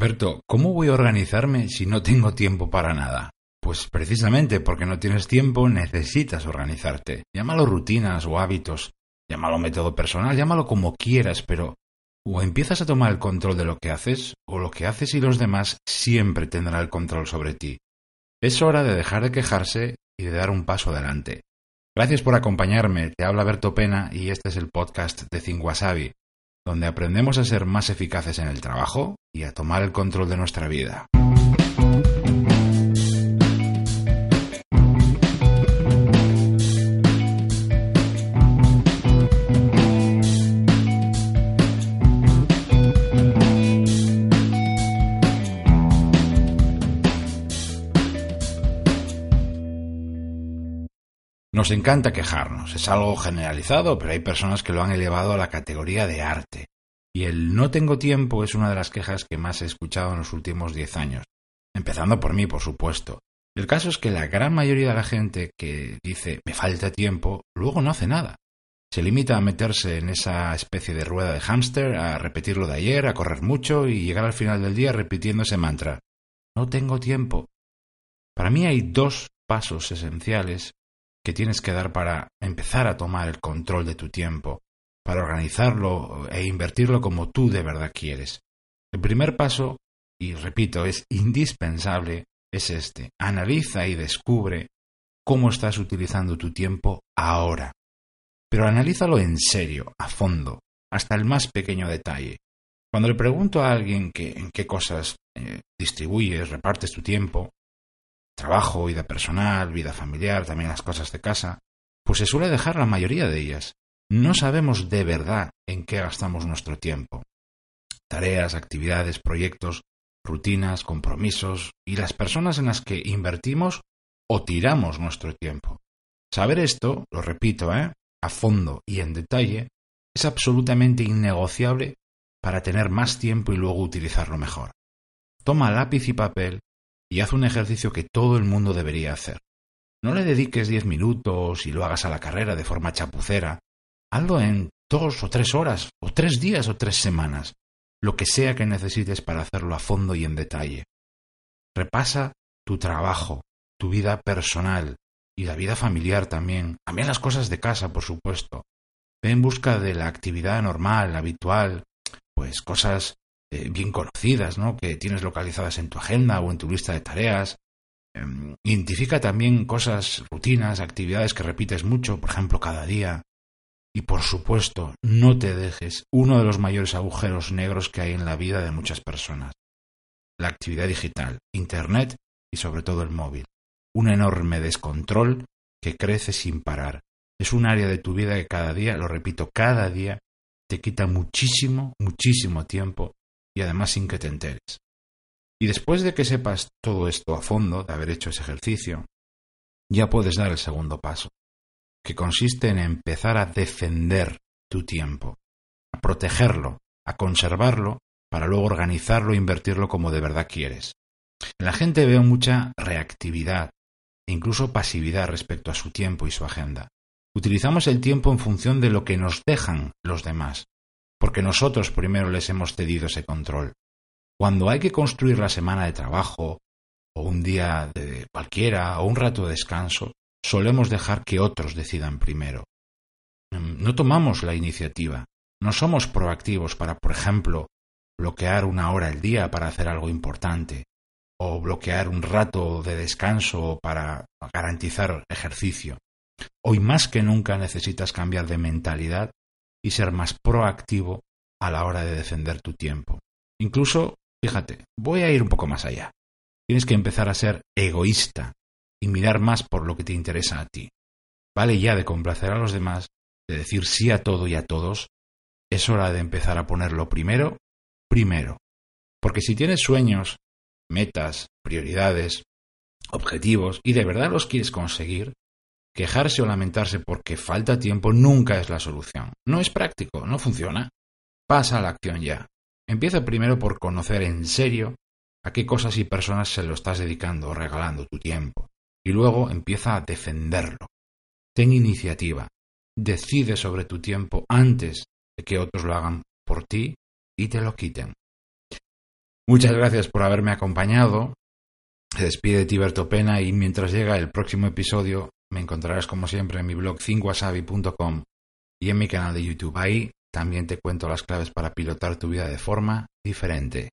Berto, ¿cómo voy a organizarme si no tengo tiempo para nada? Pues precisamente porque no tienes tiempo necesitas organizarte. Llámalo rutinas o hábitos, llámalo método personal, llámalo como quieras, pero o empiezas a tomar el control de lo que haces, o lo que haces y los demás siempre tendrán el control sobre ti. Es hora de dejar de quejarse y de dar un paso adelante. Gracias por acompañarme, te habla Berto Pena y este es el podcast de Think Wasabi, donde aprendemos a ser más eficaces en el trabajo y a tomar el control de nuestra vida. Nos encanta quejarnos, es algo generalizado, pero hay personas que lo han elevado a la categoría de arte. Y el no tengo tiempo es una de las quejas que más he escuchado en los últimos diez años. Empezando por mí, por supuesto. El caso es que la gran mayoría de la gente que dice me falta tiempo, luego no hace nada. Se limita a meterse en esa especie de rueda de hámster, a repetir lo de ayer, a correr mucho y llegar al final del día repitiendo ese mantra. No tengo tiempo. Para mí hay dos pasos esenciales que tienes que dar para empezar a tomar el control de tu tiempo, para organizarlo e invertirlo como tú de verdad quieres. El primer paso, y repito, es indispensable, es este. Analiza y descubre cómo estás utilizando tu tiempo ahora. Pero analízalo en serio, a fondo, hasta el más pequeño detalle. Cuando le pregunto a alguien en qué cosas eh, distribuyes, repartes tu tiempo, trabajo, vida personal, vida familiar, también las cosas de casa, pues se suele dejar la mayoría de ellas. No sabemos de verdad en qué gastamos nuestro tiempo. Tareas, actividades, proyectos, rutinas, compromisos y las personas en las que invertimos o tiramos nuestro tiempo. Saber esto, lo repito, ¿eh? a fondo y en detalle, es absolutamente innegociable para tener más tiempo y luego utilizarlo mejor. Toma lápiz y papel y haz un ejercicio que todo el mundo debería hacer. No le dediques diez minutos y lo hagas a la carrera de forma chapucera. Hazlo en dos o tres horas, o tres días o tres semanas, lo que sea que necesites para hacerlo a fondo y en detalle. Repasa tu trabajo, tu vida personal y la vida familiar también, también las cosas de casa, por supuesto. Ve en busca de la actividad normal, habitual, pues cosas eh, bien conocidas, ¿no? que tienes localizadas en tu agenda o en tu lista de tareas. Em, identifica también cosas, rutinas, actividades que repites mucho, por ejemplo, cada día. Y por supuesto, no te dejes uno de los mayores agujeros negros que hay en la vida de muchas personas. La actividad digital, Internet y sobre todo el móvil. Un enorme descontrol que crece sin parar. Es un área de tu vida que cada día, lo repito, cada día te quita muchísimo, muchísimo tiempo y además sin que te enteres. Y después de que sepas todo esto a fondo, de haber hecho ese ejercicio, ya puedes dar el segundo paso, que consiste en empezar a defender tu tiempo, a protegerlo, a conservarlo, para luego organizarlo e invertirlo como de verdad quieres. En la gente veo mucha reactividad e incluso pasividad respecto a su tiempo y su agenda. Utilizamos el tiempo en función de lo que nos dejan los demás, porque nosotros primero les hemos cedido ese control. Cuando hay que construir la semana de trabajo, o un día de cualquiera, o un rato de descanso, solemos dejar que otros decidan primero. Mm, no tomamos la iniciativa, no somos proactivos para, por ejemplo, bloquear una hora al día para hacer algo importante, o bloquear un rato de descanso para garantizar ejercicio. Hoy más que nunca necesitas cambiar de mentalidad y ser más proactivo a la hora de defender tu tiempo. Incluso, fíjate, voy a ir un poco más allá. Tienes que empezar a ser egoísta y mirar más por lo que te interesa a ti. Vale ya de complacer a los demás, de decir sí a todo y a todos. Es hora de empezar a ponerlo primero, primero. Porque si tienes sueños, metas, prioridades, objetivos y de verdad los quieres conseguir, Quejarse o lamentarse porque falta tiempo nunca es la solución. No es práctico, no funciona. Pasa a la acción ya. Empieza primero por conocer en serio a qué cosas y personas se lo estás dedicando o regalando tu tiempo. Y luego empieza a defenderlo. Ten iniciativa. Decide sobre tu tiempo antes de que otros lo hagan por ti y te lo quiten. Muchas gracias por haberme acompañado. Se despide Tiberto Pena y mientras llega el próximo episodio me encontrarás como siempre en mi blog cinguasabi.com y en mi canal de YouTube. Ahí también te cuento las claves para pilotar tu vida de forma diferente.